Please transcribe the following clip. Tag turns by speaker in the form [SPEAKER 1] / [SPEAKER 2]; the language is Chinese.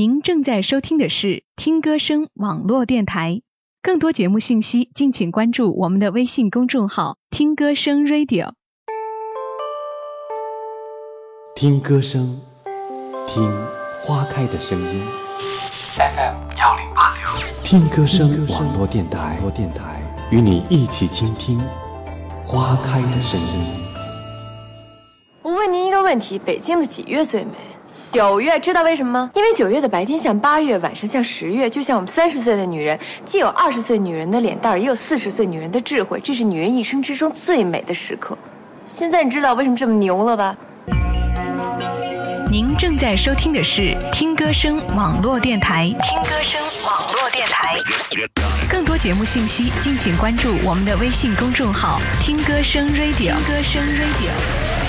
[SPEAKER 1] 您正在收听的是听歌声网络电台，更多节目信息敬请关注我们的微信公众号“听歌声 Radio”。
[SPEAKER 2] 听歌声，听花开的声音。
[SPEAKER 3] FM 幺零八六，
[SPEAKER 2] 听歌声网络电台电台，与你一起倾听花开的声音。
[SPEAKER 4] 我问您一个问题：北京的几月最美？九月，知道为什么吗？因为九月的白天像八月，晚上像十月，就像我们三十岁的女人，既有二十岁女人的脸蛋儿，也有四十岁女人的智慧，这是女人一生之中最美的时刻。现在你知道为什么这么牛了吧？
[SPEAKER 1] 您正在收听的是听歌声网络电台，听歌声网络电台。更多节目信息敬请关注我们的微信公众号“听歌声 Radio”。听歌声 Radio。